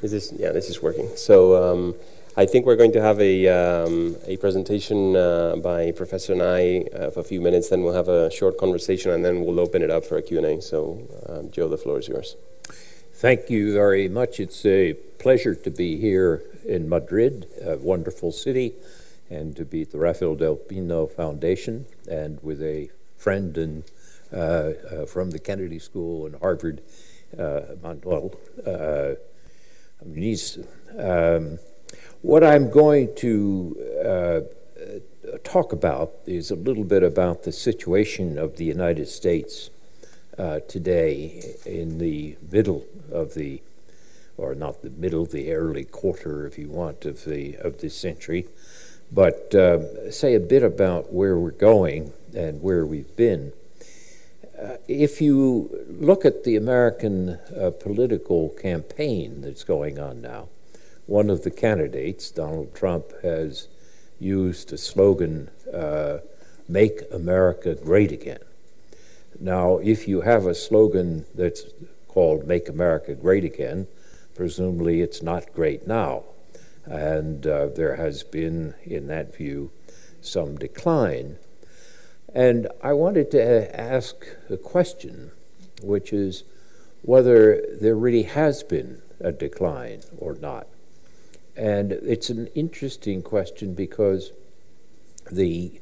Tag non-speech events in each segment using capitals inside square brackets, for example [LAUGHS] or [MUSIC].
Is this yeah? This is working. So um, I think we're going to have a um, a presentation uh, by Professor Nye uh, for a few minutes. Then we'll have a short conversation, and then we'll open it up for a Q and A. So um, Joe, the floor is yours. Thank you very much. It's a pleasure to be here in Madrid, a wonderful city, and to be at the Rafael del Pino Foundation, and with a friend and uh, uh, from the Kennedy School and Harvard, uh, Manuel. Um, what I'm going to uh, talk about is a little bit about the situation of the United States uh, today in the middle of the, or not the middle, the early quarter, if you want, of the of this century, but uh, say a bit about where we're going and where we've been. Uh, if you look at the American uh, political campaign that's going on now, one of the candidates, Donald Trump, has used a slogan, uh, Make America Great Again. Now, if you have a slogan that's called Make America Great Again, presumably it's not great now. And uh, there has been, in that view, some decline. And I wanted to ask a question, which is whether there really has been a decline or not. And it's an interesting question because the,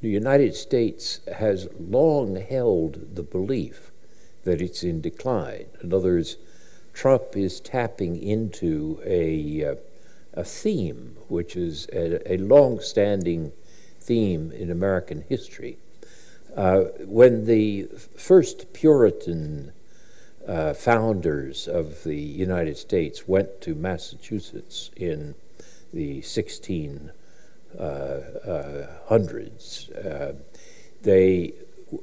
United States has long held the belief that it's in decline. In other words, Trump is tapping into a, uh, a theme, which is a, a long standing theme in American history. Uh, when the first Puritan uh, founders of the United States went to Massachusetts in the 1600s, uh, uh, they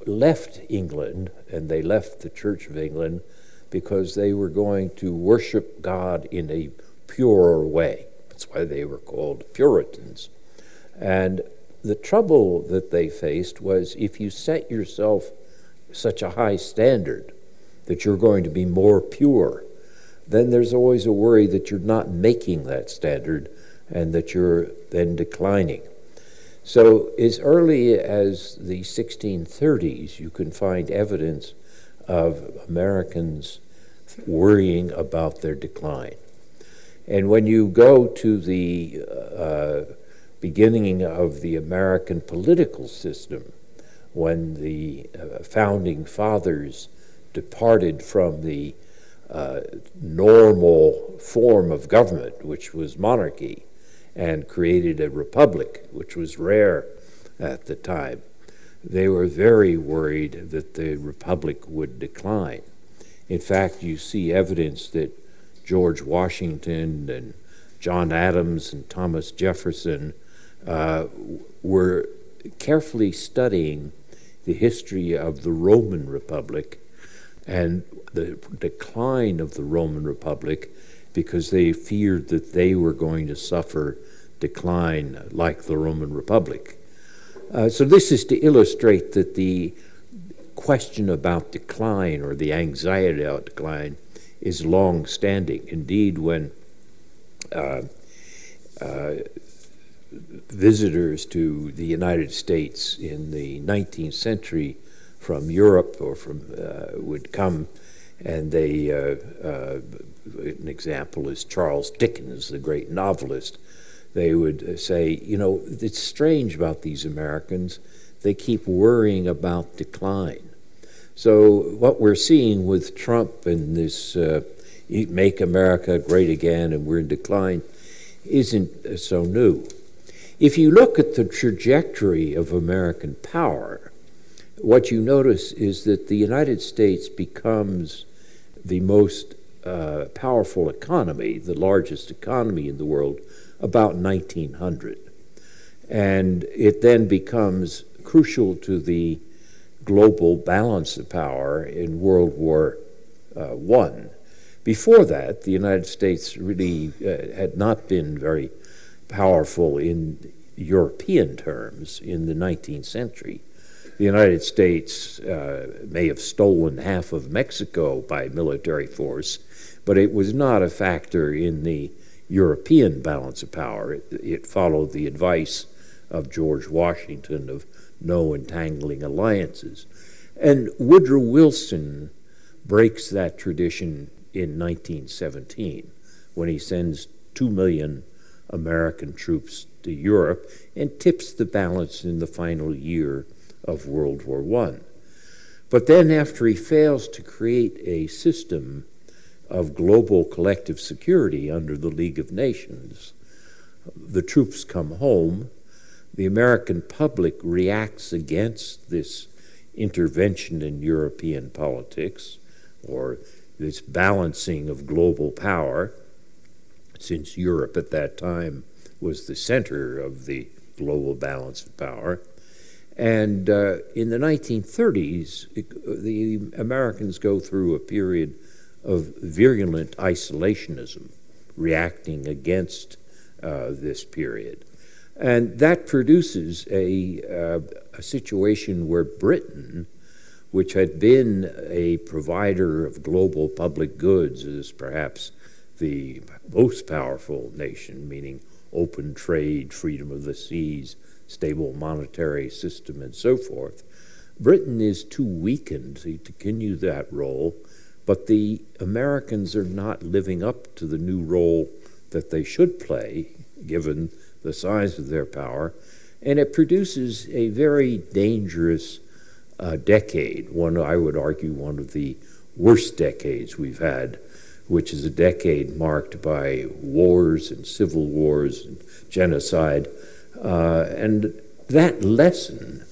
left England and they left the Church of England because they were going to worship God in a purer way. That's why they were called Puritans. And the trouble that they faced was if you set yourself such a high standard that you're going to be more pure, then there's always a worry that you're not making that standard and that you're then declining. So, as early as the 1630s, you can find evidence of Americans worrying about their decline. And when you go to the uh, beginning of the American political system, when the uh, founding fathers departed from the uh, normal form of government, which was monarchy, and created a republic, which was rare at the time. They were very worried that the republic would decline. In fact, you see evidence that George Washington and John Adams and Thomas Jefferson uh, were carefully studying the history of the Roman Republic and the decline of the Roman Republic because they feared that they were going to suffer decline like the Roman Republic. Uh, so, this is to illustrate that the question about decline or the anxiety about decline is long standing. Indeed, when uh, uh, visitors to the United States in the 19th century from Europe or from uh, would come, and they uh, uh, an example is Charles Dickens, the great novelist. They would say, you know, it's strange about these Americans. They keep worrying about decline. So what we're seeing with Trump and this uh, "Make America Great Again" and we're in decline isn't so new. If you look at the trajectory of American power, what you notice is that the United States becomes the most uh, powerful economy, the largest economy in the world, about 1900. And it then becomes crucial to the global balance of power in World War uh, I. Before that, the United States really uh, had not been very powerful in European terms in the 19th century. the United States uh, may have stolen half of Mexico by military force, but it was not a factor in the European balance of power. It, it followed the advice of George Washington of no entangling alliances. And Woodrow Wilson breaks that tradition in 1917 when he sends 2 million American troops to Europe and tips the balance in the final year of World War I. But then, after he fails to create a system of global collective security under the League of Nations, the troops come home. The American public reacts against this intervention in European politics or this balancing of global power, since Europe at that time was the center of the global balance of power. And uh, in the 1930s, it, the Americans go through a period of virulent isolationism, reacting against uh, this period. And that produces a, uh, a situation where Britain, which had been a provider of global public goods, is perhaps the most powerful nation, meaning open trade, freedom of the seas, stable monetary system, and so forth. Britain is too weakened to continue that role, but the Americans are not living up to the new role that they should play, given the size of their power, and it produces a very dangerous uh, decade, one I would argue one of the worst decades we've had, which is a decade marked by wars and civil wars and genocide. Uh, and that lesson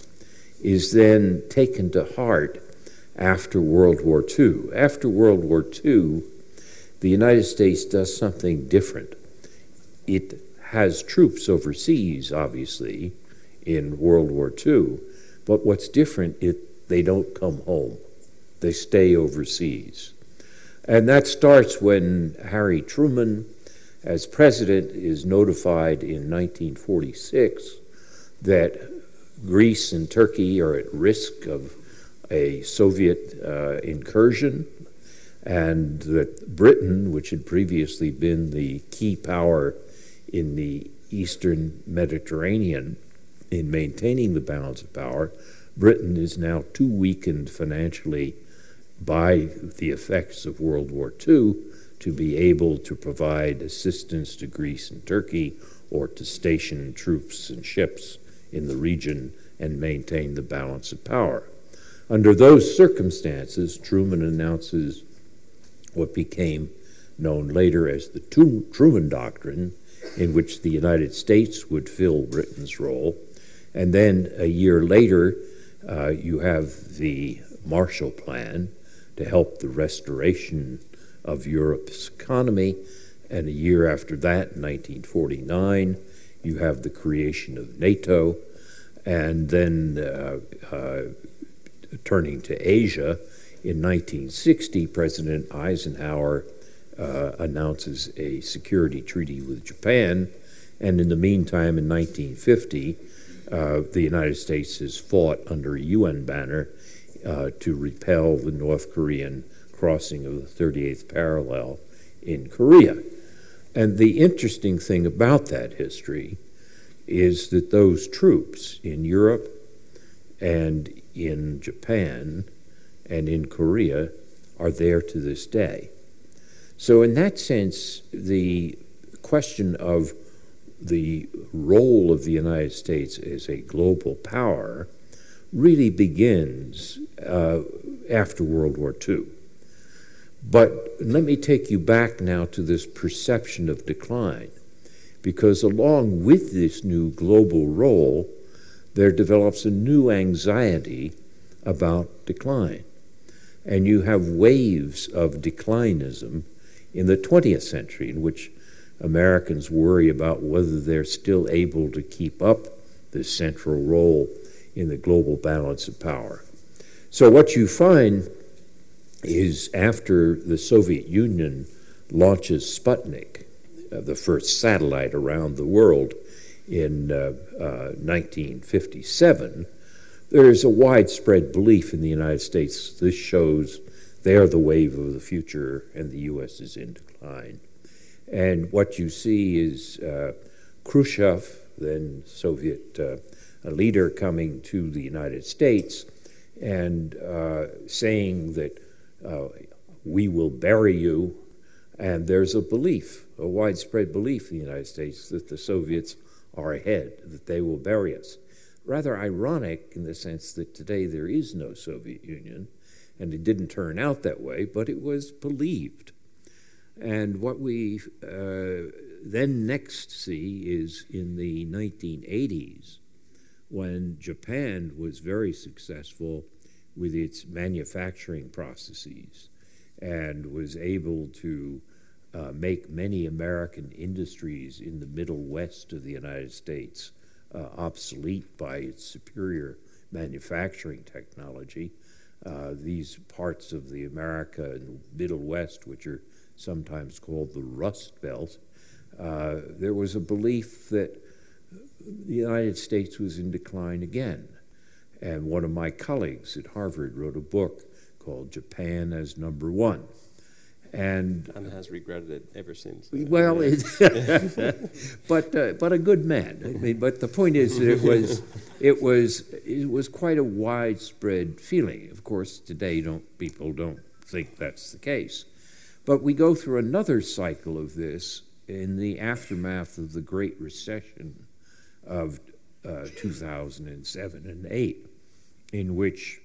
is then taken to heart after World War II. After World War II, the United States does something different. It has troops overseas, obviously, in World War II, but what's different is they don't come home. They stay overseas. And that starts when Harry Truman, as president, is notified in 1946 that Greece and Turkey are at risk of a Soviet uh, incursion, and that Britain, which had previously been the key power in the eastern Mediterranean in maintaining the balance of power, Britain is now too weakened financially by the effects of World War II to be able to provide assistance to Greece and Turkey or to station troops and ships in the region and maintain the balance of power. Under those circumstances, Truman announces what became known later as the Truman Doctrine, in which the United States would fill Britain's role. And then a year later, uh, you have the Marshall Plan to help the restoration of Europe's economy. And a year after that, in 1949, you have the creation of NATO. And then uh, uh, turning to Asia, in 1960, President Eisenhower uh, announces a security treaty with Japan. And in the meantime, in 1950, uh, the United States has fought under a UN banner uh, to repel the North Korean crossing of the 38th parallel in Korea. And the interesting thing about that history is that those troops in Europe and in Japan and in Korea are there to this day. So, in that sense, the question of the role of the United States as a global power really begins uh, after World War II. But let me take you back now to this perception of decline, because along with this new global role, there develops a new anxiety about decline. And you have waves of declinism in the 20th century in which Americans worry about whether they're still able to keep up this central role in the global balance of power. So, what you find is after the Soviet Union launches Sputnik, uh, the first satellite around the world in uh, uh, 1957, there is a widespread belief in the United States this shows they are the wave of the future and the U.S. is in decline. And what you see is uh, Khrushchev, then Soviet uh, leader, coming to the United States and uh, saying that uh, we will bury you. And there's a belief, a widespread belief in the United States that the Soviets are ahead, that they will bury us. Rather ironic in the sense that today there is no Soviet Union, and it didn't turn out that way, but it was believed. And what we uh, then next see is in the 1980s, when Japan was very successful with its manufacturing processes and was able to uh, make many American industries in the middle west of the United States uh, obsolete by its superior manufacturing technology. Uh, these parts of the America and Middle West, which are sometimes called the Rust Belt, uh, there was a belief that the United States was in decline again. And one of my colleagues at Harvard wrote a book called Japan as Number One. And, and has regretted it ever since. Well, it, [LAUGHS] [LAUGHS] but uh, but a good man. I mean, but the point is that it was it was it was quite a widespread feeling. Of course, today don't people don't think that's the case, but we go through another cycle of this in the aftermath of the Great Recession of uh, 2007 and 8, in which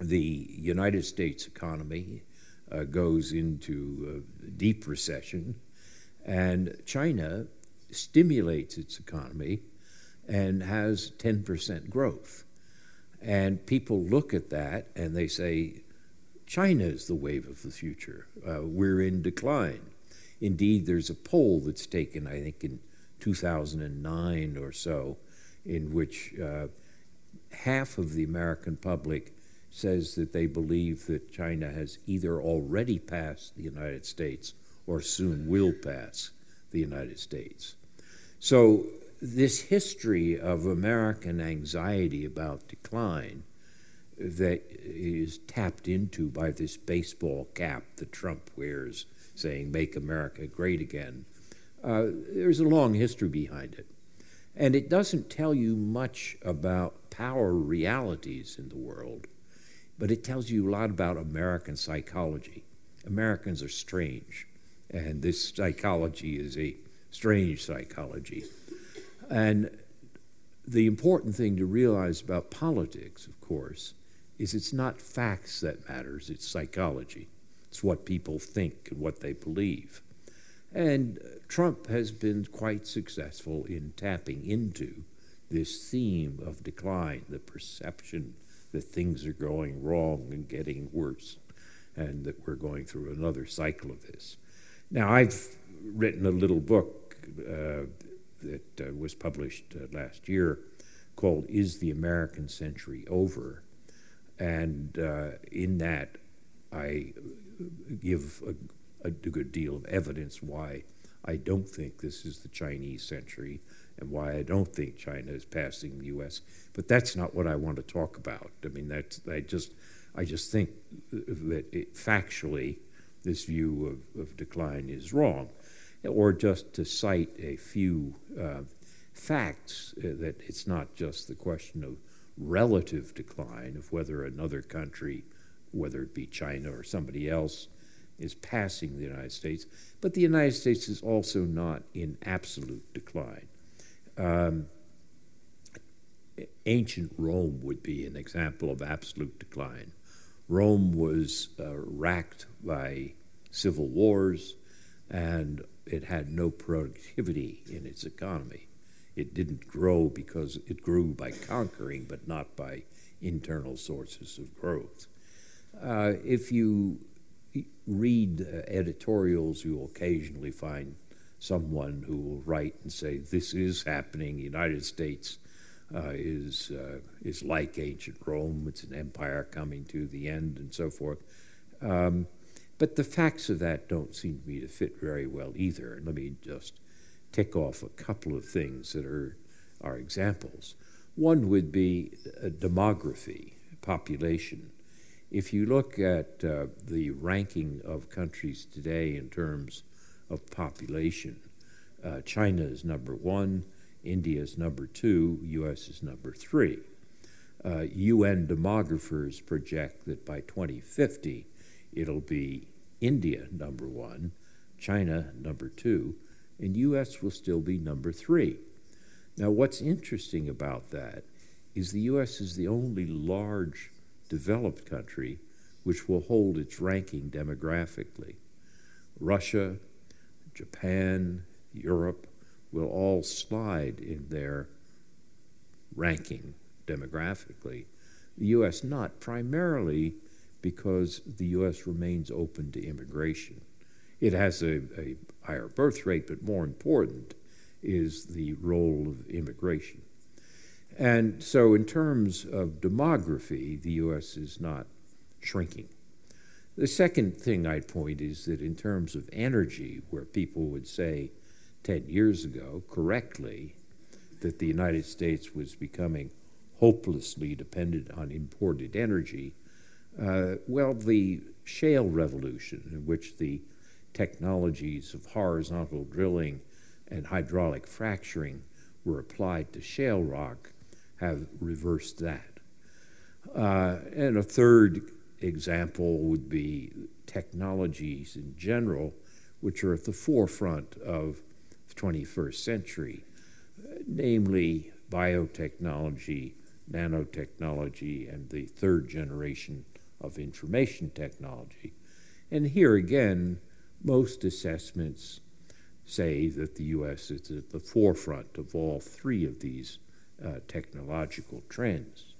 the United States economy uh, goes into a deep recession, and China stimulates its economy and has 10% growth. And people look at that and they say, China is the wave of the future. Uh, we're in decline. Indeed, there's a poll that's taken, I think, in 2009 or so, in which uh, half of the American public says that they believe that China has either already passed the United States or soon will pass the United States. So, this history of American anxiety about decline that is tapped into by this baseball cap that Trump wears saying, Make America Great Again, uh, there's a long history behind it. And it doesn't tell you much about power realities in the world, but it tells you a lot about American psychology. Americans are strange, and this psychology is a strange psychology. And the important thing to realize about politics, of course, is it's not facts that matters, it's psychology. It's what people think and what they believe. And Trump has been quite successful in tapping into this theme of decline, the perception that things are going wrong and getting worse, and that we're going through another cycle of this. Now, I've written a little book uh, that uh, was published uh, last year called Is the American Century Over? And uh, in that, I give a, a good deal of evidence why I don't think this is the Chinese century and why I don't think China is passing the U.S. But that's not what I want to talk about. I mean, that's I just I just think that it, factually this view of, of, decline is wrong, or just to cite a few uh, facts uh, that it's not just the question of relative decline of whether another country whether it be China or somebody else, is passing the United States. But the United States is also not in absolute decline. Um, ancient Rome would be an example of absolute decline. Rome was uh, racked by civil wars and it had no productivity in its economy. It didn't grow because it grew by conquering, but not by internal sources of growth. Uh, if you read uh, editorials, you will occasionally find someone who will write and say, This is happening. The United States uh, is, uh, is like ancient Rome, it's an empire coming to the end, and so forth. Um, but the facts of that don't seem to me to fit very well either. And let me just tick off a couple of things that are, are examples. One would be demography, population. If you look at uh, the ranking of countries today in terms of population, uh, China is number one, India is number two, U.S. is number three. Uh, UN demographers project that by 2050 it'll be India number one, China number two, and U.S. will still be number three. Now, what's interesting about that is the U.S. is the only large developed country which will hold its ranking demographically. Russia, Japan, Europe will all slide in their ranking demographically. The U.S. not, primarily because the U.S. remains open to immigration. It has a, a higher birth rate, but more important is the role of immigration. And so, in terms of demography, the U.S. is not shrinking. The second thing I'd point is that in terms of energy, where people would say 10 years ago, correctly, that the United States was becoming hopelessly dependent on imported energy, uh, well, the shale revolution, in which the technologies of horizontal drilling and hydraulic fracturing were applied to shale rock, have reversed that. Uh, and a third example would be technologies in general, which are at the forefront of the 21st century, namely biotechnology, nanotechnology, and the third generation of information technology. And here again, most assessments say that the U.S. is at the forefront of all three of these uh, technological trends.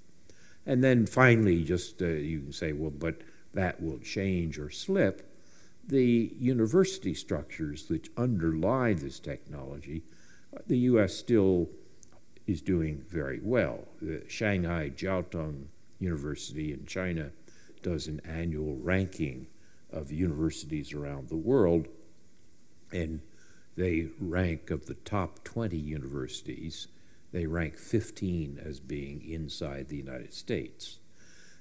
And then finally, just uh, you can say, well, but that will change or slip. The university structures which underlie this technology, uh, the U.S. still is doing very well. The Shanghai Jiao Tong University in China does an annual ranking of universities around the world, and they rank of the top 20 universities, they rank 15 as being inside the United States.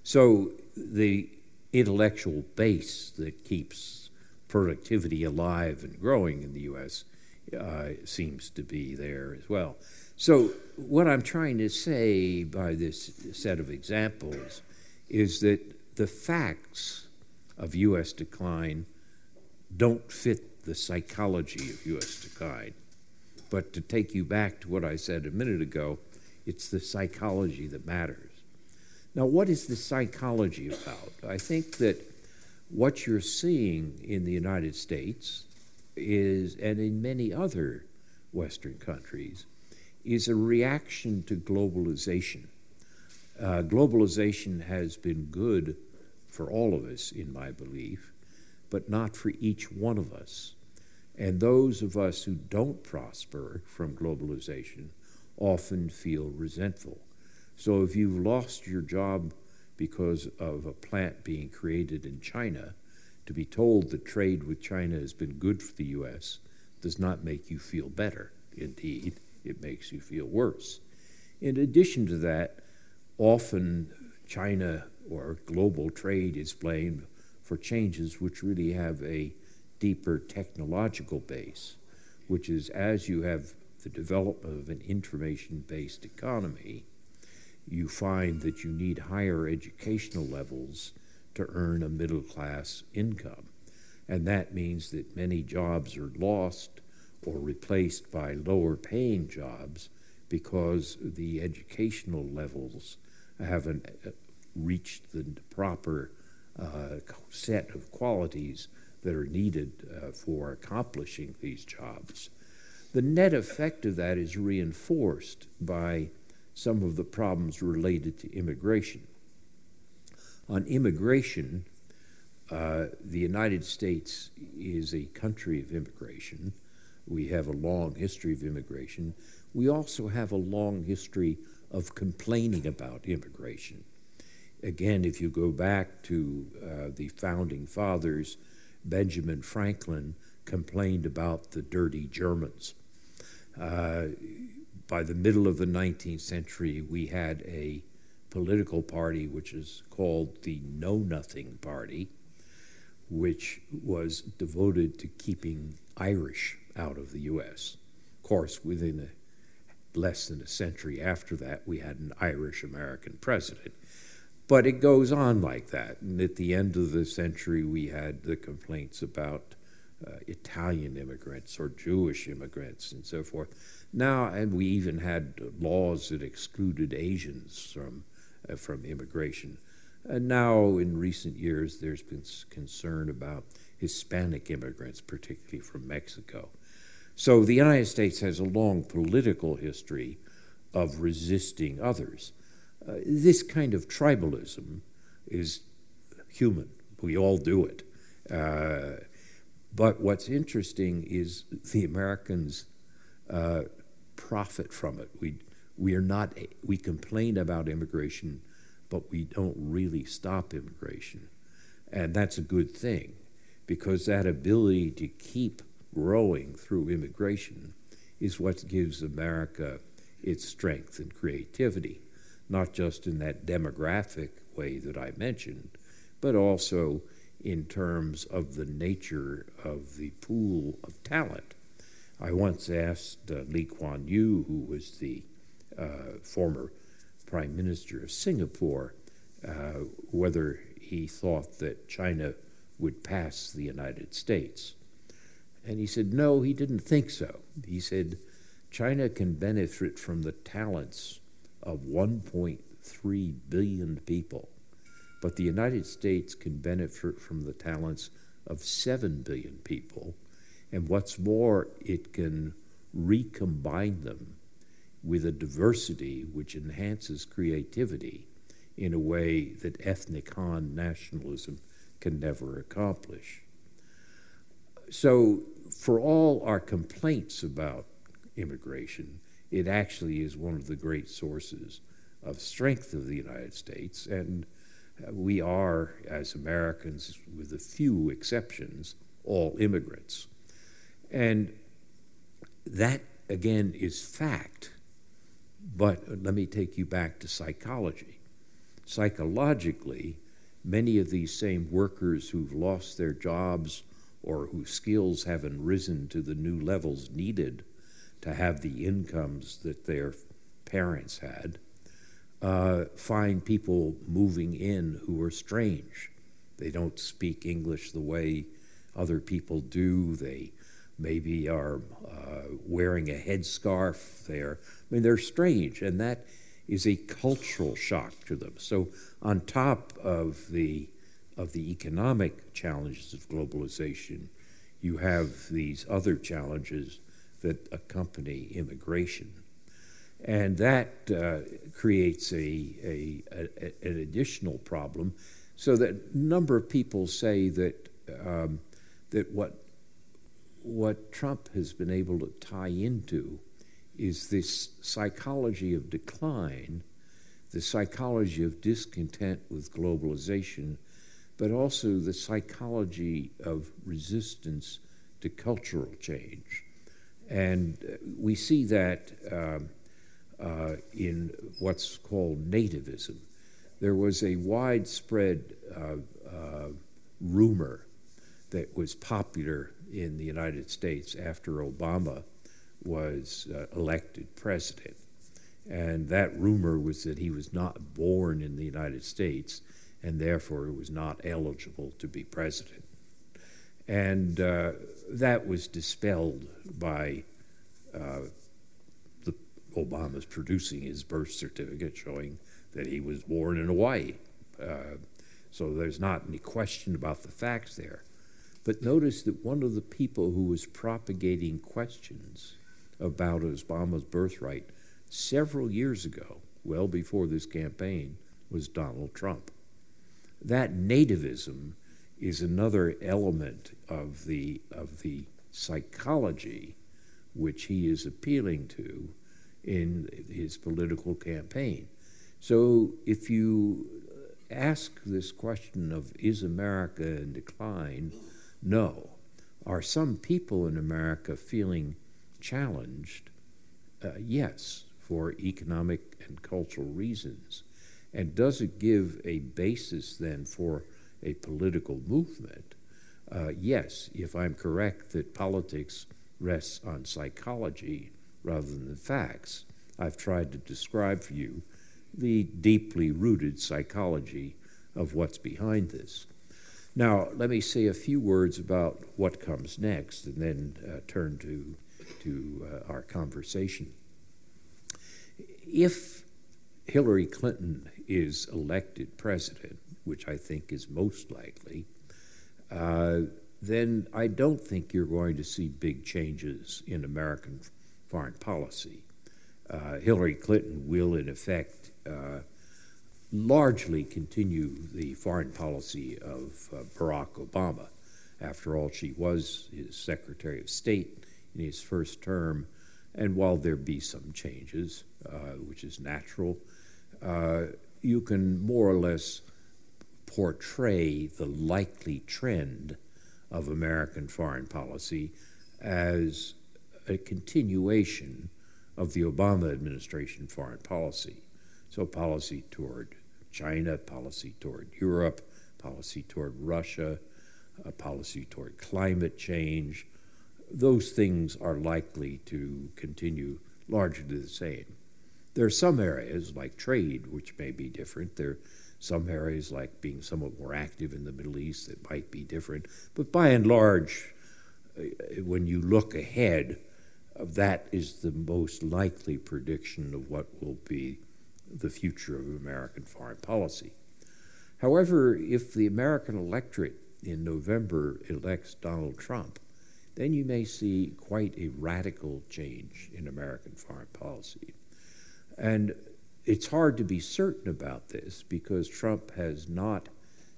So the intellectual base that keeps productivity alive and growing in the U.S. Uh, seems to be there as well. So, what I'm trying to say by this set of examples is that the facts of U.S. decline don't fit the psychology of U.S. decline. But to take you back to what I said a minute ago, it's the psychology that matters. Now, what is the psychology about? I think that what you're seeing in the United States is, and in many other Western countries, is a reaction to globalization. Uh, globalization has been good for all of us, in my belief, but not for each one of us. And those of us who don't prosper from globalization often feel resentful. So if you've lost your job because of a plant being created in China, to be told that trade with China has been good for the U.S. does not make you feel better. Indeed, it makes you feel worse. In addition to that, often China or global trade is blamed for changes which really have a deeper technological base, which is as you have the development of an information based economy, you find that you need higher educational levels to earn a middle class income. And that means that many jobs are lost or replaced by lower paying jobs because the educational levels haven't uh, reached the proper uh, set of qualities that are needed uh, for accomplishing these jobs. The net effect of that is reinforced by some of the problems related to immigration. On immigration, uh, the United States is a country of immigration. We have a long history of immigration. We also have a long history of complaining about immigration. Again, if you go back to uh, the founding fathers, Benjamin Franklin complained about the dirty Germans. Uh, by the middle of the 19th century, we had a political party which is called the Know Nothing Party, which was devoted to keeping Irish out of the U.S. Of course, within a, less than a century after that, we had an Irish American president. But it goes on like that. And at the end of the century, we had the complaints about uh, Italian immigrants or Jewish immigrants and so forth. Now, and we even had laws that excluded Asians from, uh, from immigration. And now, in recent years, there's been concern about Hispanic immigrants, particularly from Mexico. So the United States has a long political history of resisting others. Uh, this kind of tribalism is human. We all do it. Uh, but what's interesting is the Americans uh, profit from it. We, we are not, we complain about immigration, but we don't really stop immigration. And that's a good thing because that ability to keep growing through immigration is what gives America its strength and creativity not just in that demographic way that I mentioned, but also in terms of the nature of the pool of talent. I once asked uh, Lee Kuan Yew, who was the uh, former Prime Minister of Singapore, uh, whether he thought that China would pass the United States. And he said, no, he didn't think so. He said, China can benefit from the talents of 1.3 billion people, but the United States can benefit from the talents of 7 billion people. And what's more, it can recombine them with a diversity which enhances creativity in a way that ethnic Han nationalism can never accomplish. So, for all our complaints about immigration, it actually is one of the great sources of strength of the United States. And uh, we are, as Americans, with a few exceptions, all immigrants. And that, again, is fact. But let me take you back to psychology. Psychologically, many of these same workers who've lost their jobs or whose skills haven't risen to the new levels needed to have the incomes that their parents had, uh, find people moving in who are strange. They don't speak English the way other people do. They maybe are uh, wearing a headscarf. They're, I mean, they're strange, and that is a cultural shock to them. So, on top of the of the economic challenges of globalization, you have these other challenges that accompany immigration. And that uh, creates a, a, a, an additional problem, so that number of people say that, um, that what, what Trump has been able to tie into is this psychology of decline, the psychology of discontent with globalization, but also the psychology of resistance to cultural change. And we see that um, uh, in what's called nativism. There was a widespread uh, uh, rumor that was popular in the United States after Obama was uh, elected president. And that rumor was that he was not born in the United States and therefore was not eligible to be president. And uh, that was dispelled by uh, the Obama's producing his birth certificate showing that he was born in Hawaii. Uh, so there's not any question about the facts there. But notice that one of the people who was propagating questions about Obama's birthright several years ago, well before this campaign, was Donald Trump. That nativism is another element of the, of the psychology which he is appealing to in his political campaign. So if you ask this question of is America in decline, no. Are some people in America feeling challenged? Uh, yes, for economic and cultural reasons. And does it give a basis then for a political movement? Uh, yes, if I'm correct that politics rests on psychology rather than the facts. I've tried to describe for you the deeply rooted psychology of what's behind this. Now, let me say a few words about what comes next and then uh, turn to, to uh, our conversation. If Hillary Clinton is elected president, which I think is most likely, uh, then I don't think you're going to see big changes in American foreign policy. Uh, Hillary Clinton will, in effect, uh, largely continue the foreign policy of uh, Barack Obama. After all, she was his Secretary of State in his first term, and while there be some changes, uh, which is natural, uh, you can more or less portray the likely trend of American foreign policy as a continuation of the Obama administration foreign policy. So, policy toward China, policy toward Europe, policy toward Russia, a policy toward climate change, those things are likely to continue largely the same. There are some areas like trade which may be different. There some areas like being somewhat more active in the Middle East that might be different. But by and large, uh, when you look ahead, that is the most likely prediction of what will be the future of American foreign policy. However, if the American electorate in November elects Donald Trump, then you may see quite a radical change in American foreign policy. And it's hard to be certain about this because Trump has not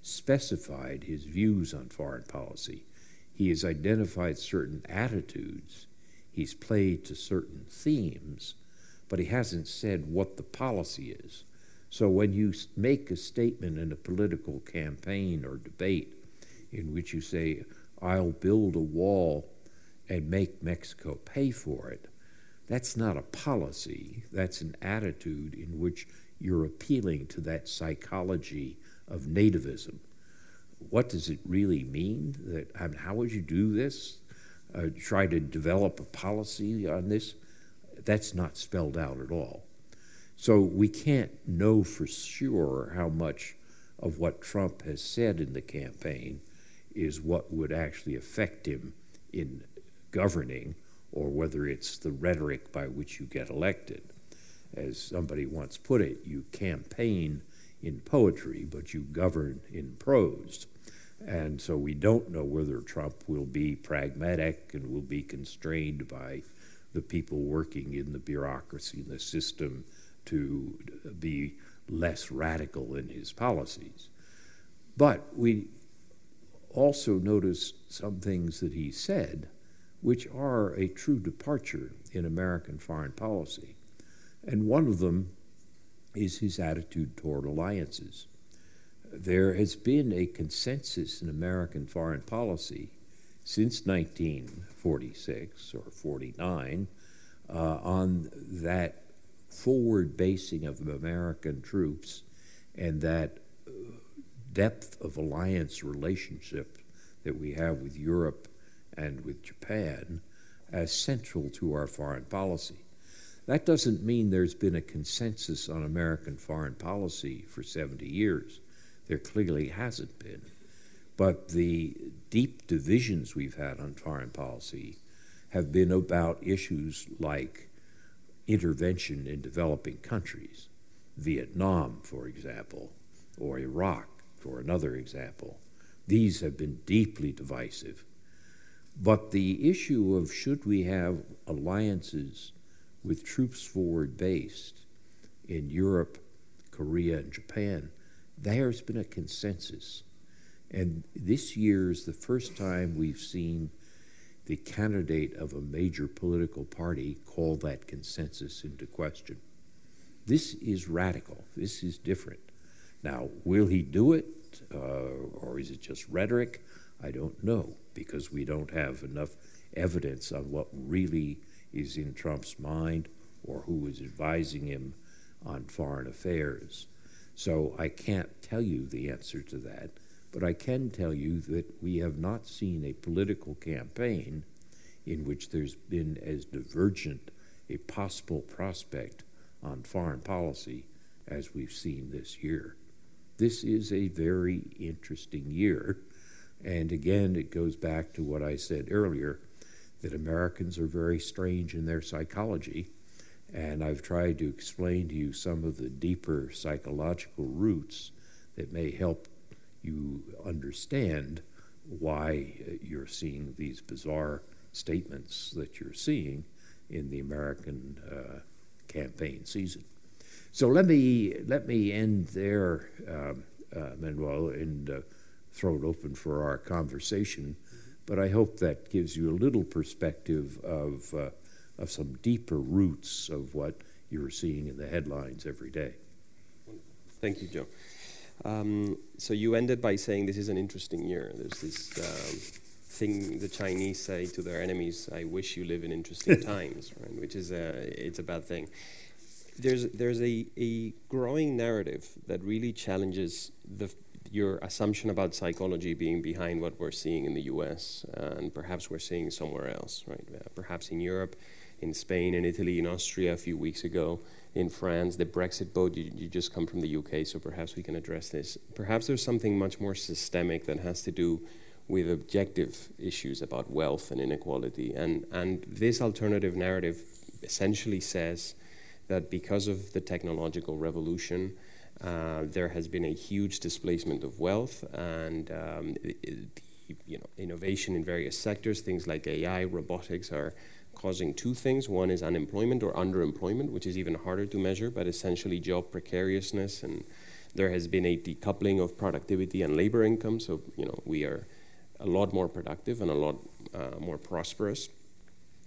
specified his views on foreign policy. He has identified certain attitudes He's played to certain themes, but he hasn't said what the policy is. So when you make a statement in a political campaign or debate in which you say, I'll build a wall and make Mexico pay for it, that's not a policy. That's an attitude in which you're appealing to that psychology of nativism. What does it really mean? That I mean, how would you do this? uh, try to develop a policy on this. That's not spelled out at all. So we can't know for sure how much of what Trump has said in the campaign is what would actually affect him in governing or whether it's the rhetoric by which you get elected. As somebody once put it, you campaign in poetry, but you govern in prose. And so we don't know whether Trump will be pragmatic and will be constrained by the people working in the bureaucracy and the system to be less radical in his policies. But we also notice some things that he said which are a true departure in American foreign policy. And one of them is his attitude toward alliances there has been a consensus in American foreign policy since 1946 or 49 uh, on that forward basing of American troops and that uh, depth of alliance relationship that we have with Europe and with Japan as central to our foreign policy. That doesn't mean there's been a consensus on American foreign policy for 70 years. There clearly hasn't been. But the deep divisions we've had on foreign policy have been about issues like intervention in developing countries, Vietnam, for example, or Iraq, for another example. These have been deeply divisive. But the issue of should we have alliances with troops forward based in Europe, Korea, and Japan there's been a consensus. And this year is the first time we've seen the candidate of a major political party call that consensus into question. This is radical. This is different. Now, will he do it, uh, or is it just rhetoric? I don't know, because we don't have enough evidence on what really is in Trump's mind or who is advising him on foreign affairs. So I can't tell you the answer to that, but I can tell you that we have not seen a political campaign in which there's been as divergent a possible prospect on foreign policy as we've seen this year. This is a very interesting year. And again, it goes back to what I said earlier that Americans are very strange in their psychology. And I've tried to explain to you some of the deeper psychological roots that may help you understand why you're seeing these bizarre statements that you're seeing in the American uh, campaign season. So let me let me end there, um, uh, Manuel, and uh, throw it open for our conversation. But I hope that gives you a little perspective of uh, of some deeper roots of what you're seeing in the headlines every day. Thank you, Joe. Um, so you ended by saying this is an interesting year. There's this um, thing the Chinese say to their enemies: "I wish you live in interesting [LAUGHS] times," right? Which is a it's a bad thing there's there's a, a growing narrative that really challenges the your assumption about psychology being behind what we're seeing in the U.S. Uh, and perhaps we're seeing somewhere else, right? Uh, perhaps in Europe, in Spain, in Italy, in Austria a few weeks ago, in France, the Brexit vote. You, you just come from the UK, so perhaps we can address this. Perhaps there's something much more systemic that has to do with objective issues about wealth and inequality, and and this alternative narrative essentially says that because of the technological revolution, uh, there has been a huge displacement of wealth and um, you know, innovation in various sectors, things like AI, robotics are causing two things. One is unemployment or underemployment, which is even harder to measure, but essentially job precariousness. And there has been a decoupling of productivity and labor income. So, you know, we are a lot more productive and a lot uh, more prosperous.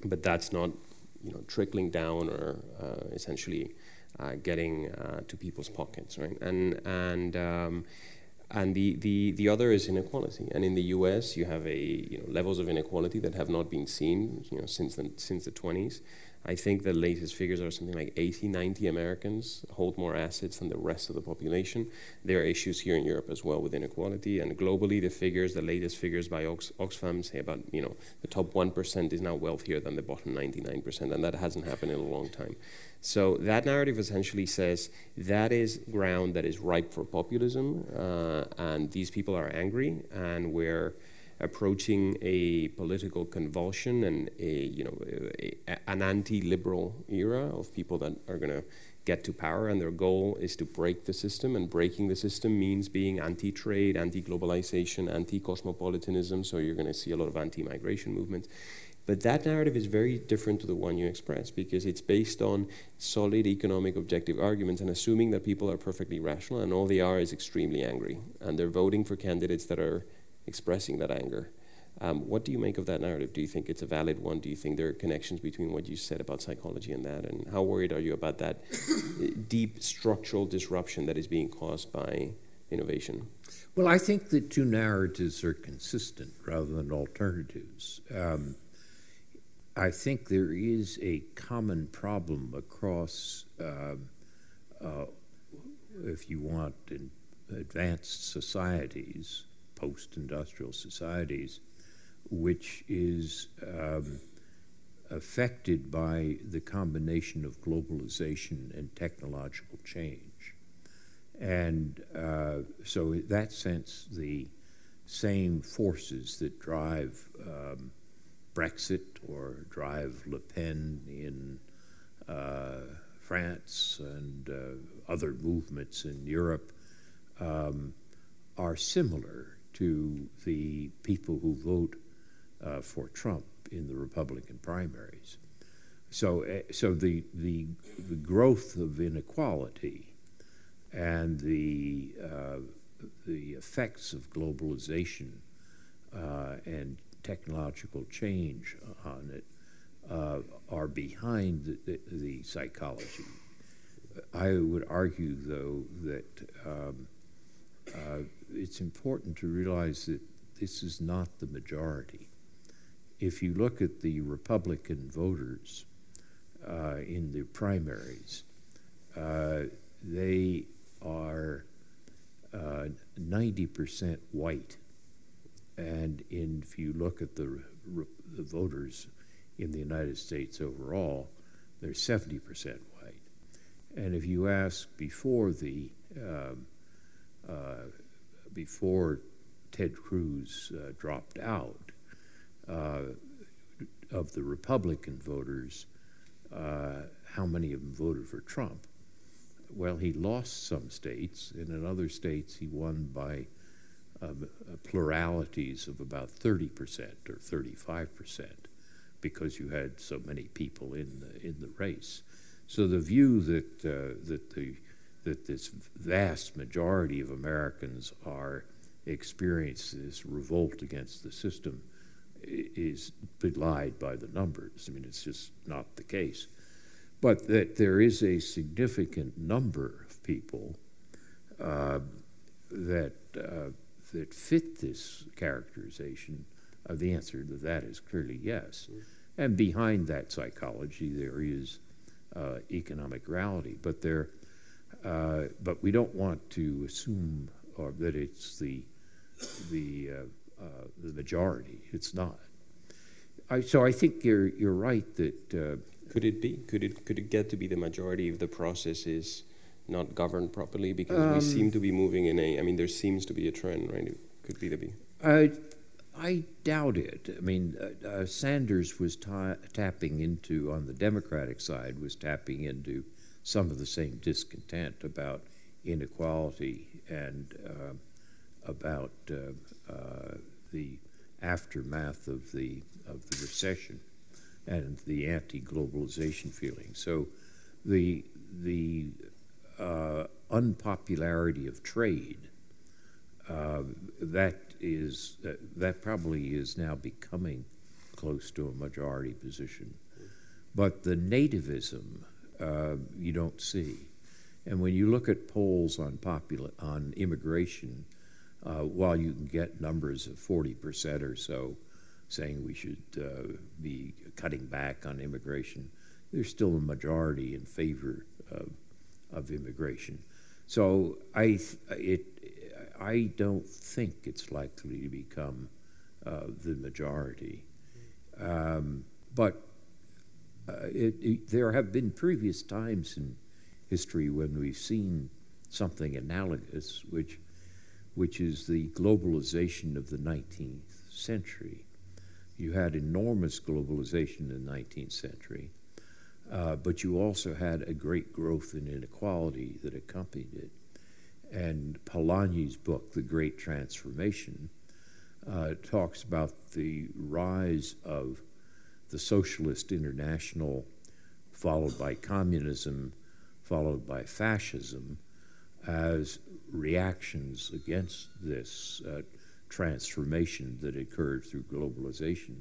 But that's not you know, trickling down or uh, essentially getting uh, to people's pockets, right? And and um, and the, the, the other is inequality. And in the U.S., you have a you know levels of inequality that have not been seen you know since the since the 20s. I think the latest figures are something like 80, 90 Americans hold more assets than the rest of the population. There are issues here in Europe as well with inequality. And globally, the figures, the latest figures by Ox- Oxfam say about, you know, the top 1% is now wealthier than the bottom 99%. And that hasn't happened in a long time. So that narrative essentially says that is ground that is ripe for populism. Uh, and these people are angry. And we're approaching a political convulsion and a you know a, a, an anti-liberal era of people that are going to get to power and their goal is to break the system and breaking the system means being anti-trade anti-globalization anti-cosmopolitanism so you're going to see a lot of anti-migration movements but that narrative is very different to the one you express because it's based on solid economic objective arguments and assuming that people are perfectly rational and all they are is extremely angry and they're voting for candidates that are expressing that anger. Um, what do you make of that narrative? Do you think it's a valid one? Do you think there are connections between what you said about psychology and that? And how worried are you about that deep structural disruption that is being caused by innovation? Well, I think the two narratives are consistent rather than alternatives. Um, I think there is a common problem across, uh, uh, if you want, in advanced societies post industrial societies, which is um, affected by the combination of globalization and technological change. And uh, so, in that sense, the same forces that drive um, Brexit or drive Le Pen in uh, France and uh, other movements in Europe um, are similar to the people who vote uh, for Trump in the Republican primaries. So, uh, so the, the, the growth of inequality and the, uh, the effects of globalization uh, and technological change on it uh, are behind the, the, the, psychology. I would argue, though, that um, uh, it's important to realize that this is not the majority. If you look at the Republican voters, uh, in the primaries, uh, they are 90% white. And in, if you look at the, the voters in the United States overall, they're 70% white. And if you ask before the um, uh, before Ted Cruz uh, dropped out, uh, of the Republican voters, uh, how many of them voted for Trump? Well, he lost some states, and in other states he won by um, pluralities of about 30% or 35% because you had so many people in the, in the race. So the view that, uh, that, the, that this vast majority of Americans are experience this revolt against the system is belied by the numbers. I mean, it's just not the case. But that there is a significant number of people uh, that, uh, that fit this characterization, uh, the answer to that is clearly yes. Mm-hmm. And behind that psychology, there is uh, economic reality. But, there, uh, but we don't want to assume or that it's the, the uh, uh, the majority. It's not. I, so I think you're you're right that. Uh, could it be? Could it could it get to be the majority if the process is not governed properly? Because um, we seem to be moving in a. I mean, there seems to be a trend, right? It could be the be. I I doubt it. I mean, uh, uh, Sanders was ta- tapping into on the Democratic side was tapping into some of the same discontent about inequality and uh, about uh, uh, the aftermath of the of the recession and the anti-globalization feeling. So the the uh, unpopularity of trade uh, that is uh, that probably is now becoming close to a majority position, but the nativism uh, you don't see, and when you look at polls on popula- on immigration uh, while you can get numbers of 40% or so saying we should uh, be cutting back on immigration, there's still a majority in favor of, of immigration. So I, it, I don't think it's likely to become uh, the majority. Um, but uh, it, it, there have been previous times in history when we've seen something analogous, which which is the globalization of the 19th century. You had enormous globalization in the 19th century, uh, but you also had a great growth in inequality that accompanied it. And Polanyi's book, The Great Transformation, uh, talks about the rise of the Socialist International, followed by communism, followed by fascism, as reactions against this uh, transformation that occurred through globalization.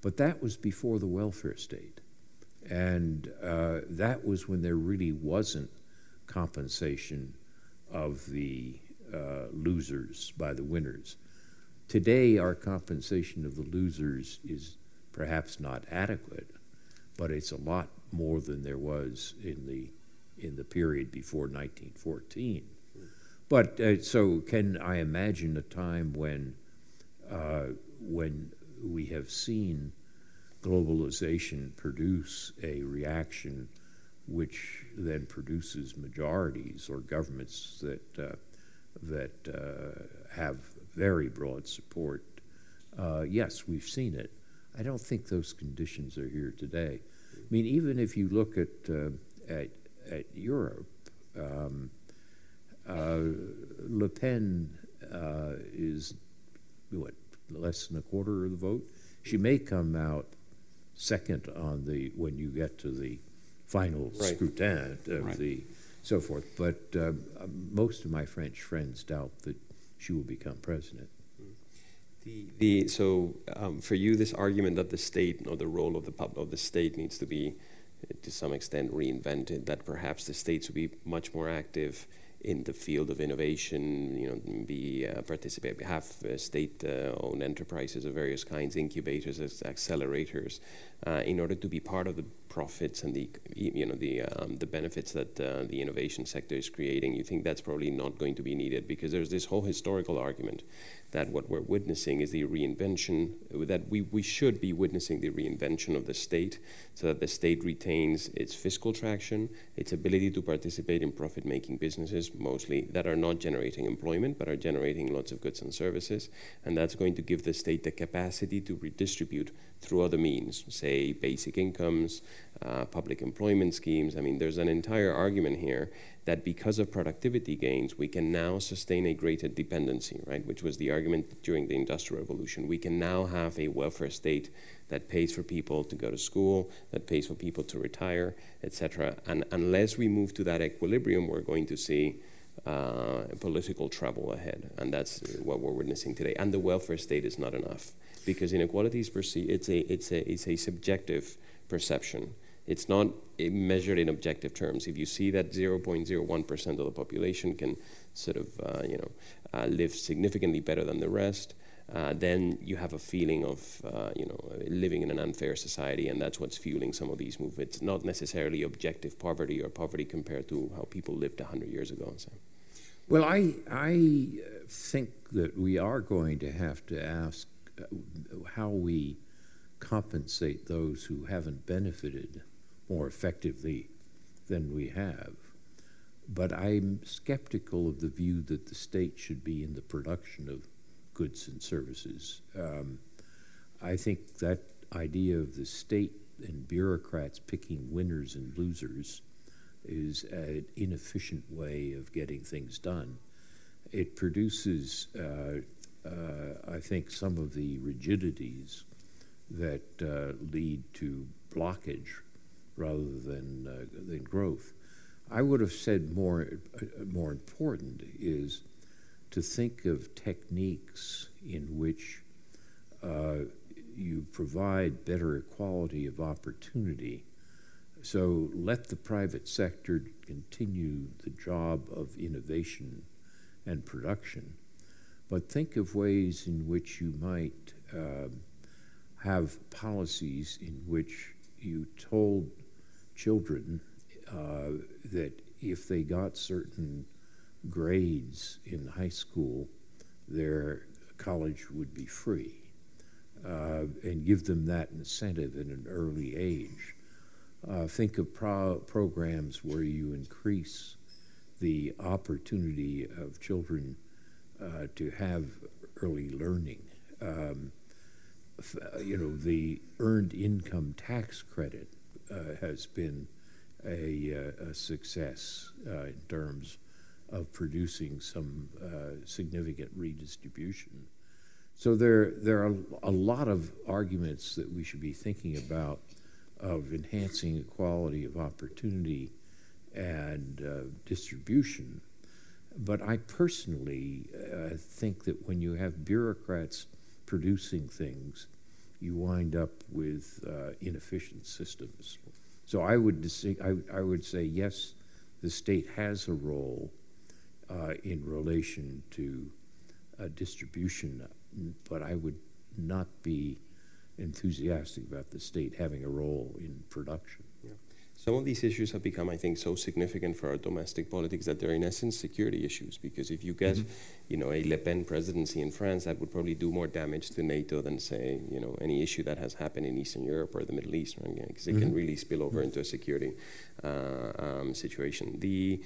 But that was before the welfare state. And uh, that was when there really wasn't compensation of the uh, losers by the winners. Today, our compensation of the losers is perhaps not adequate, but it's a lot more than there was in the in the period before 1914. But uh, so, can I imagine a time when, uh, when we have seen globalization produce a reaction which then produces majorities or governments that uh, that uh, have very broad support? Uh, yes, we've seen it. I don't think those conditions are here today. I mean, even if you look at uh, at at Europe, um, uh, Le Pen uh, is what less than a quarter of the vote. She may come out second on the when you get to the final right. scrutin of right. the so forth. But uh, most of my French friends doubt that she will become president. The, the so um, for you, this argument that the state or the role of the pub, of the state needs to be to some extent reinvented, that perhaps the states would be much more active in the field of innovation, you know, be uh, participate, have uh, state-owned enterprises of various kinds, incubators, accelerators, uh, in order to be part of the profits and the you know the um, the benefits that uh, the innovation sector is creating, you think that's probably not going to be needed? Because there's this whole historical argument that what we're witnessing is the reinvention that we, we should be witnessing the reinvention of the state so that the state retains its fiscal traction, its ability to participate in profit making businesses mostly that are not generating employment but are generating lots of goods and services. And that's going to give the state the capacity to redistribute through other means, say basic incomes, uh, public employment schemes. I mean, there's an entire argument here that because of productivity gains, we can now sustain a greater dependency, right? Which was the argument during the Industrial Revolution. We can now have a welfare state that pays for people to go to school, that pays for people to retire, etc. And unless we move to that equilibrium, we're going to see uh, political trouble ahead, and that's what we're witnessing today. And the welfare state is not enough because inequality is perceived. It's a it's a it's a subjective perception. It's not measured in objective terms. If you see that 0.01% of the population can sort of, uh, you know, uh, live significantly better than the rest, uh, then you have a feeling of, uh, you know, living in an unfair society, and that's what's fueling some of these movements. Not necessarily objective poverty or poverty compared to how people lived 100 years ago. So. Well, I, I think that we are going to have to ask uh, how we compensate those who haven't benefited more effectively than we have. But I'm skeptical of the view that the state should be in the production of goods and services. Um, I think that idea of the state and bureaucrats picking winners and losers is an inefficient way of getting things done. It produces, uh, I think, some of the rigidities that uh, lead to blockage rather than, uh, than growth. I would have said more, uh, more important is to think of techniques in which uh, you provide better equality of opportunity. So let the private sector continue the job of innovation and production, but think of ways in which you might uh, have policies in which you told children uh, that if they got certain grades in high school, their college would be free, uh, and give them that incentive at an early age. Uh, think of pro- programs where you increase the opportunity of children uh, to have early learning. Um, you know, the earned income tax credit uh, has been a, uh, a success uh, in terms of producing some uh, significant redistribution. So there, there are a lot of arguments that we should be thinking about of enhancing equality of opportunity and uh, distribution. But I personally uh, think that when you have bureaucrats producing things, you wind up with uh, inefficient systems. So I would, say, I, I, would say yes, the state has a role uh, in relation to uh, distribution, but I would not be enthusiastic about the state having a role in production. Yeah. Some of these issues have become, I think, so significant for our domestic politics that they're in essence security issues. Because if you get, mm-hmm. you know, a Le Pen presidency in France, that would probably do more damage to NATO than, say, you know, any issue that has happened in Eastern Europe or the Middle East, right? Because it mm-hmm. can really spill over mm-hmm. into a security uh, um, situation. The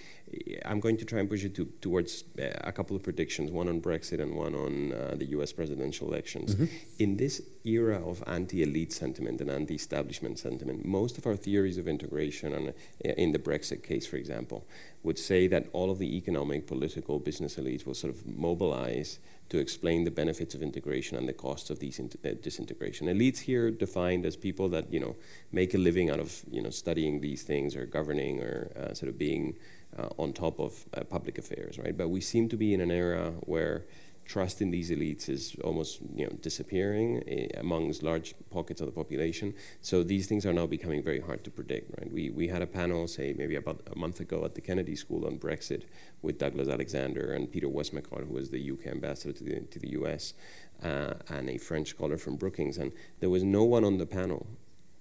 I'm going to try and push you to, towards uh, a couple of predictions, one on Brexit and one on uh, the U.S. presidential elections. Mm-hmm. In this era of anti-elite sentiment and anti-establishment sentiment, most of our theories of integration on, in the Brexit case, for example, would say that all of the economic, political, business elites will sort of mobilize to explain the benefits of integration and the costs of these uh, disintegration. Elites here defined as people that you know make a living out of you know studying these things or governing or uh, sort of being uh, on top of uh, public affairs, right? But we seem to be in an era where trust in these elites is almost you know disappearing eh, amongst large pockets of the population. So these things are now becoming very hard to predict. Right? We we had a panel, say maybe about a month ago at the Kennedy School on Brexit with Douglas Alexander and Peter Westmacott, who was the UK ambassador to the to the US, uh, and a French scholar from Brookings, and there was no one on the panel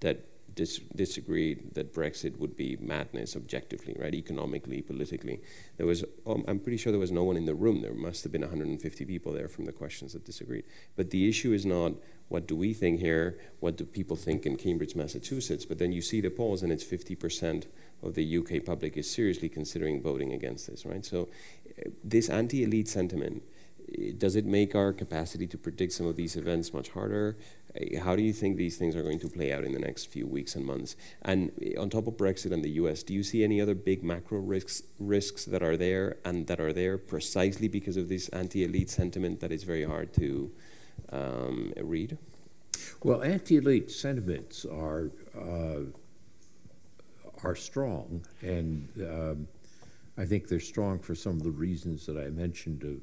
that dis- disagreed that Brexit would be madness objectively, right? Economically, politically. There was, um, I'm pretty sure there was no one in the room. There must have been 150 people there from the questions that disagreed. But the issue is not what do we think here, what do people think in Cambridge, Massachusetts, but then you see the polls and it's 50% of the UK public is seriously considering voting against this, right? So uh, this anti-elite sentiment does it make our capacity to predict some of these events much harder? Uh, how do you think these things are going to play out in the next few weeks and months? And uh, on top of Brexit and the US, do you see any other big macro risks risks that are there and that are there precisely because of this anti-elite sentiment that is very hard to um, read? Well, anti-elite sentiments are uh, are strong, and um, I think they're strong for some of the reasons that I mentioned of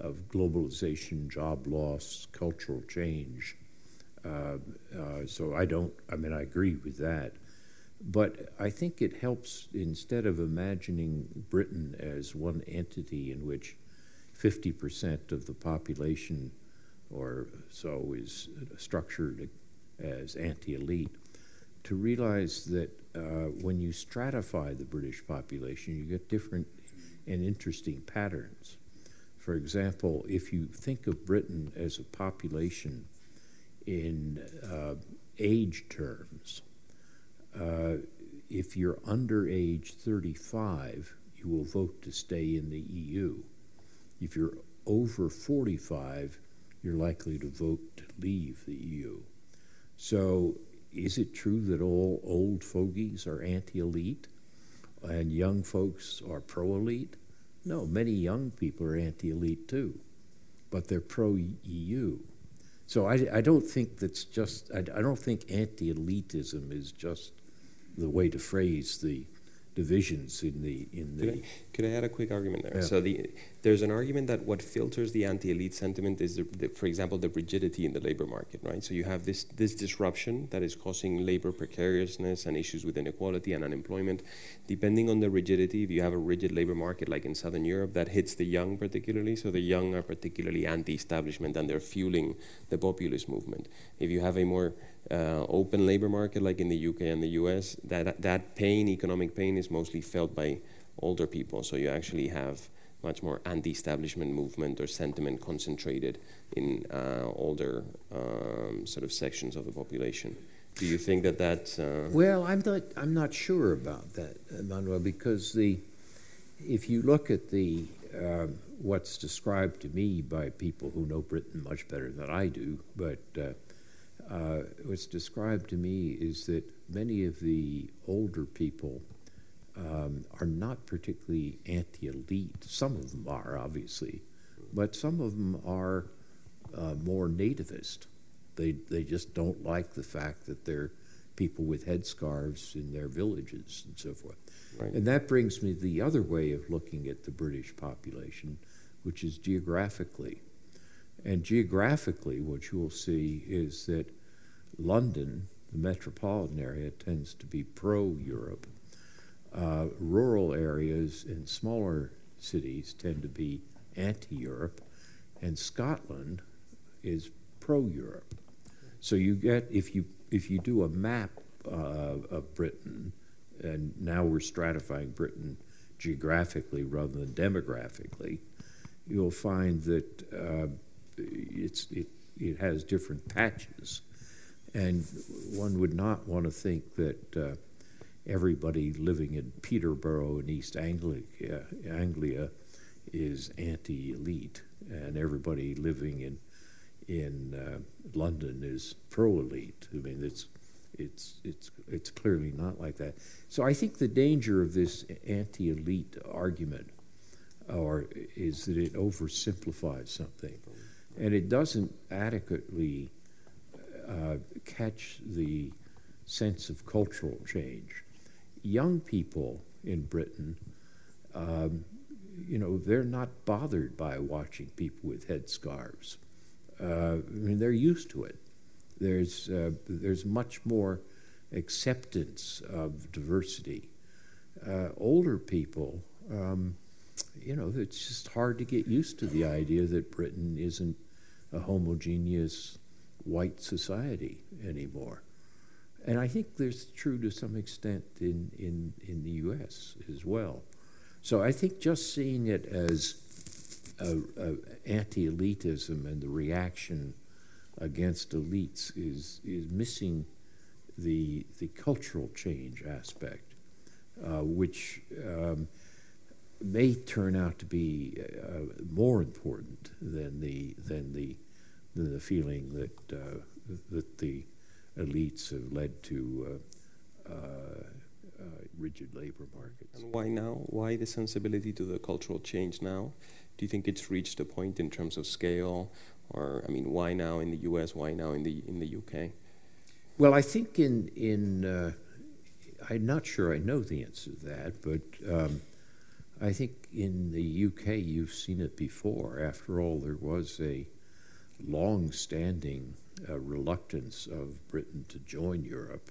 of globalization, job loss, cultural change. Uh, uh, so I don't, I mean, I agree with that. But I think it helps instead of imagining Britain as one entity in which 50% of the population or so is structured as anti elite, to realize that uh, when you stratify the British population, you get different and interesting patterns. For example, if you think of Britain as a population in uh, age terms, uh, if you're under age 35, you will vote to stay in the EU. If you're over 45, you're likely to vote to leave the EU. So, is it true that all old fogies are anti elite and young folks are pro elite? No, many young people are anti elite too, but they're pro EU. So I, I don't think that's just, I, I don't think anti elitism is just the way to phrase the divisions in the in the. Could I, could I add a quick argument there? Yeah. So the there's an argument that what filters the anti-elite sentiment is, the, the, for example, the rigidity in the labor market, right? So you have this this disruption that is causing labor precariousness and issues with inequality and unemployment. Depending on the rigidity, if you have a rigid labor market like in Southern Europe, that hits the young particularly. So the young are particularly anti-establishment and they're fueling the populist movement. If you have a more uh, open labor market like in the UK and the US, that that pain, economic pain, is mostly felt by older people. So you actually have much more anti-establishment movement or sentiment concentrated in uh, older um, sort of sections of the population. Do you think that that? Uh, well, I'm not. I'm not sure about that, Manuel, because the if you look at the um, what's described to me by people who know Britain much better than I do, but uh, uh, what's described to me is that many of the older people um, are not particularly anti elite. Some of them are, obviously, but some of them are uh, more nativist. They, they just don't like the fact that they're people with headscarves in their villages and so forth. Right. And that brings me to the other way of looking at the British population, which is geographically. And geographically, what you'll see is that London, the metropolitan area, tends to be pro Europe uh, rural areas and smaller cities tend to be anti Europe, and Scotland is pro Europe. So you get, if you, if you do a map uh, of Britain, and now we're stratifying Britain geographically rather than demographically, you'll find that uh, it's, it, it has different patches. And one would not want to think that uh, everybody living in Peterborough in East Anglia, Anglia is anti-elite, and everybody living in in uh, London is pro-elite. I mean, it's it's it's it's clearly not like that. So I think the danger of this anti-elite argument, or is that it oversimplifies something, and it doesn't adequately uh, catch the sense of cultural change young people in Britain, um, you know, they're not bothered by watching people with headscarves. Uh, I mean, they're used to it. There's uh, there's much more acceptance of diversity. Uh, older people, um, you know, it's just hard to get used to the idea that Britain isn't a homogeneous white society anymore. And I think there's true to some extent in, in, in the U.S. as well. So I think just seeing it as a, a anti-elitism and the reaction against elites is is missing the the cultural change aspect, uh, which um, may turn out to be uh, more important than the than the than the feeling that uh, that the elites have led to uh, uh, uh, rigid labor markets. And why now? Why the sensibility to the cultural change now? Do you think it's reached a point in terms of scale, or I mean, why now in the U.S.? Why now in the in the UK? Well, I think in in uh, I'm not sure I know the answer to that, but um, I think in the UK you've seen it before. After all, there was a long-standing uh, reluctance of Britain to join Europe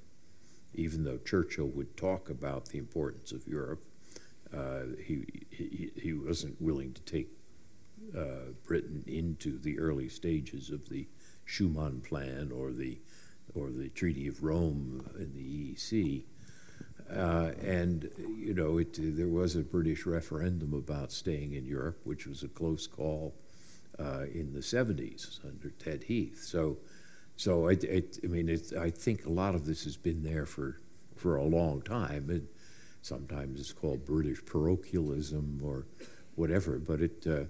even though Churchill would talk about the importance of Europe, uh, he, he, he wasn't willing to take uh, Britain into the early stages of the Schuman Plan or the or the Treaty of Rome in the EEC. Uh, and you know, it, there was a British referendum about staying in Europe, which was a close call uh, in the 70s under Ted Heath. So so I, I, I mean, I think a lot of this has been there for, for a long time. Sometimes it's called British parochialism or whatever. But it, uh,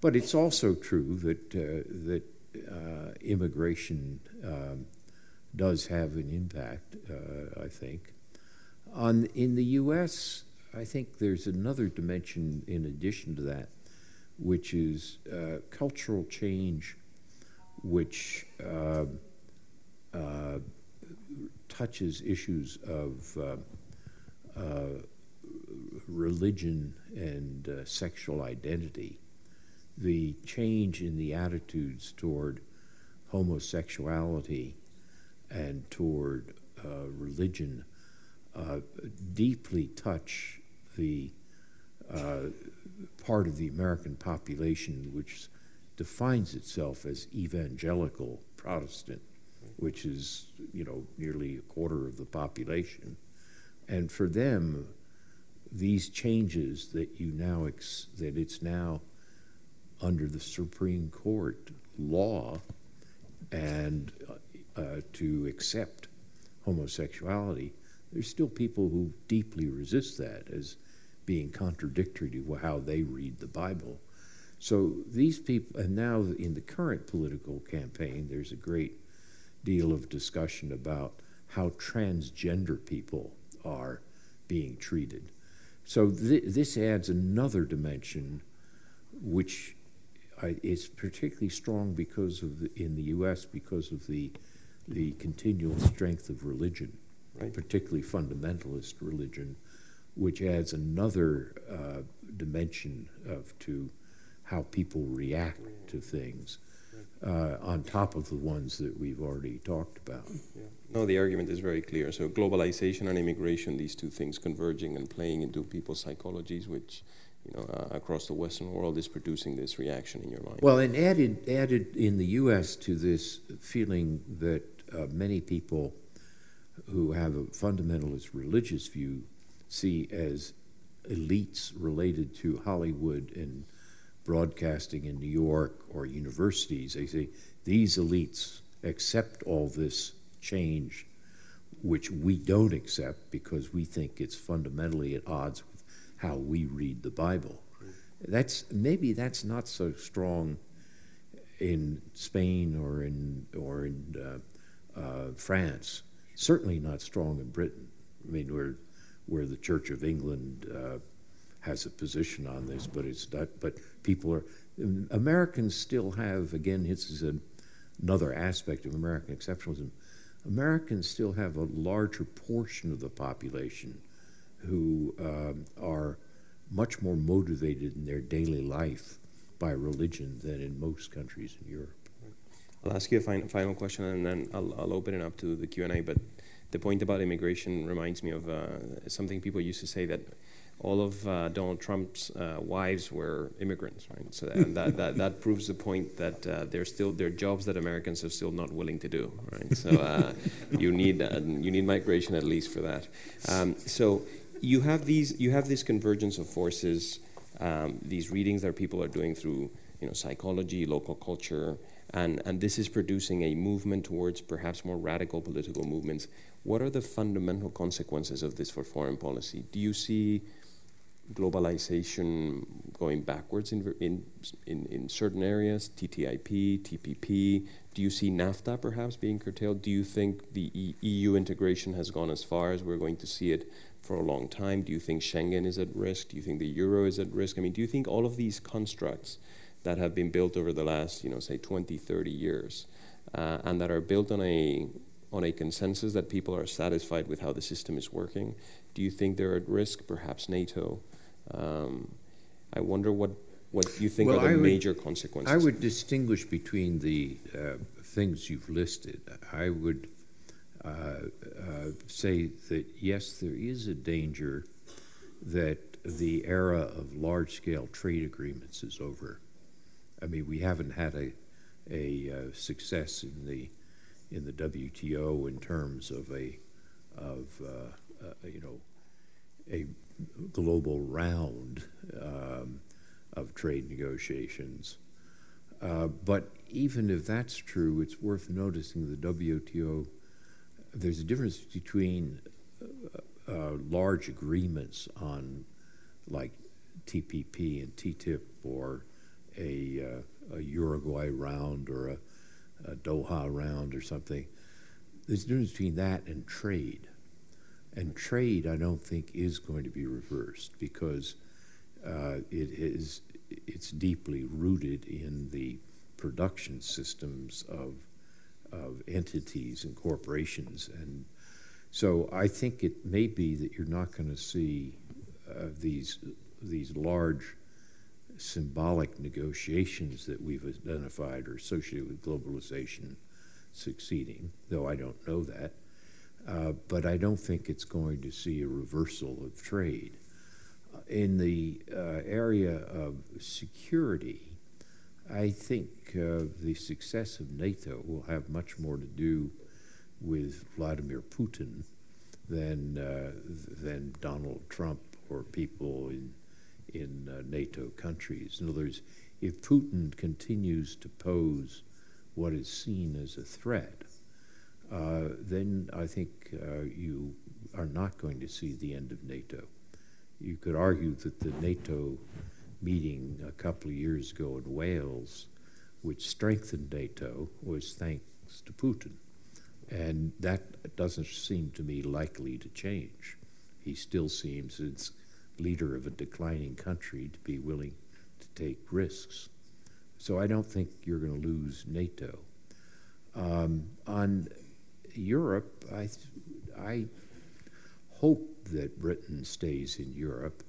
but it's also true that uh, that uh, immigration um, does have an impact. Uh, I think on in the U.S. I think there's another dimension in addition to that, which is uh, cultural change, which um, uh, touches issues of uh, uh, religion and uh, sexual identity, the change in the attitudes toward homosexuality and toward uh, religion deeply touch the part of the American population which defines itself as evangelical Protestant which is you know nearly a quarter of the population, and for them, these changes that you now that it's now under the Supreme Court law, and uh, uh, to accept homosexuality, there's still people who deeply resist that as being contradictory to how they read the Bible. So these people, and now in the current political campaign, there's a great deal of discussion about how transgender people are being treated. So th- this adds another dimension, which is particularly strong because of the, in the U.S. because of the the continual strength of religion, right. particularly fundamentalist religion, which adds another uh, dimension of to how people react to things uh, on top of the ones that we've already talked about. Yeah. No, the argument is very clear. So globalization and immigration, these two things converging and playing into people's psychologies, which you know uh, across the Western world is producing this reaction in your mind. Well, and added added in the U.S. to this feeling that uh, many people who have a fundamentalist religious view see as elites related to Hollywood and broadcasting in New York or universities, they say these elites accept all this change, which we don't accept because we think it's fundamentally at odds with how we read the Bible. That's maybe that's not so strong in Spain or in or in uh, uh, France. Certainly not strong in Britain. I mean, where where the Church of England uh, has a position on this, but it's not. But people are Americans still have again. This is another aspect of American exceptionalism. Americans still have a larger portion of the population who um, are much more motivated in their daily life by religion than in most countries in Europe. I'll ask you a final, question, and then I'll, I'll open it up to the Q and A. But the point about immigration reminds me of uh, something people used to say that all of uh, Donald Trump's uh, wives were immigrants, right? So that, that, that, [LAUGHS] that, proves the point that uh, there's still there are jobs that Americans are still not willing to do, right? So uh, [LAUGHS] you need uh, you need migration at least for that. Um, so you have these you have this convergence of forces, um, these readings that people are doing through you know psychology, local culture, and, and this is producing a movement towards perhaps more radical political movements. What are the fundamental consequences of this for foreign policy? Do you see globalization going backwards in, in, in, in, certain areas, TTIP, TPP? Do you see NAFTA perhaps being curtailed? Do you think the e EU integration has gone as far as we're going to see it for a long time? Do you think Schengen is at risk? Do you think the euro is at risk? I mean, do you think all of these constructs that have been built over the last, you know, say 20, 30 years, uh, and that are built on a on a consensus that people are satisfied with how the system is working? Do you think they're at risk? Perhaps NATO. Um, I wonder what what you think well, are the would, major consequences. I would distinguish between the uh, things you've listed. I would uh, uh, say that yes, there is a danger that the era of large-scale trade agreements is over. I mean, we haven't had a a uh, success in the in the WTO in terms of a of uh, uh, you know a global round um, of trade negotiations. Uh, but even if that's true, it's worth noticing the WTO. There's a difference between uh, uh, large agreements on like TPP and TTIP or a, uh, a Uruguay round or a, a, Doha round or something. There's a difference between that and trade. And trade, I don't think, is going to be reversed because uh, it is it's deeply rooted in the production systems of of entities and corporations, and so I think it may be that you're not going to see uh, these these large symbolic negotiations that we've identified are associated with globalization succeeding, though I don't know that. Uh, but I don't think it's going to see a reversal of trade. Uh, in the uh, area of security, I think uh, the success of NATO will have much more to do with Vladimir Putin than, uh, than Donald Trump or people in in uh, NATO countries. In other words, if Putin continues to pose what is seen as a threat, uh, then I think uh, you are not going to see the end of NATO. You could argue that the NATO meeting a couple of years ago in Wales, which strengthened NATO, was thanks to Putin. And that doesn't seem to me likely to change. He still seems, it's leader of a declining country to be willing to take risks. So I don't think you're going to lose NATO. Um, on Europe, I, I hope that Britain stays in Europe,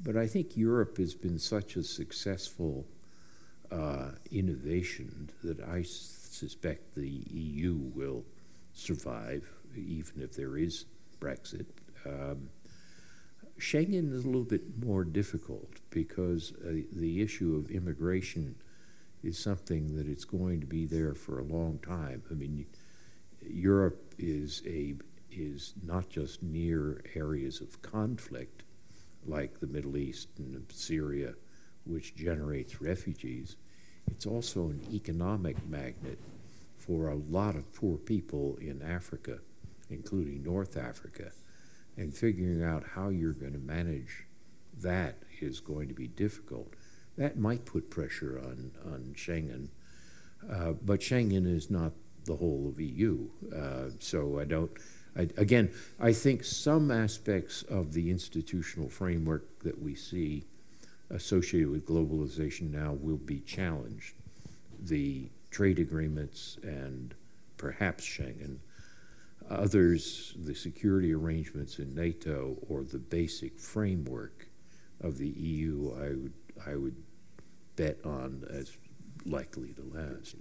but I think Europe has been such a successful uh, innovation that I suspect the EU will survive, even if there is Brexit. Um, Schengen is a little bit more difficult because uh, the issue of immigration is something that it's going to be there for a long time. I mean, Europe is a is not just near areas of conflict like the Middle East and Syria, which generates refugees. It's also an economic magnet for a lot of poor people in Africa, including North Africa and figuring out how you're going to manage that is going to be difficult. That might put pressure on, on Schengen, uh, but Schengen is not the whole of EU. Uh, so I don't, I, again, I think some aspects of the institutional framework that we see associated with globalization now will be challenged. The trade agreements and perhaps Schengen Others, the security arrangements in NATO or the basic framework of the EU, I would, I would bet on as likely to last.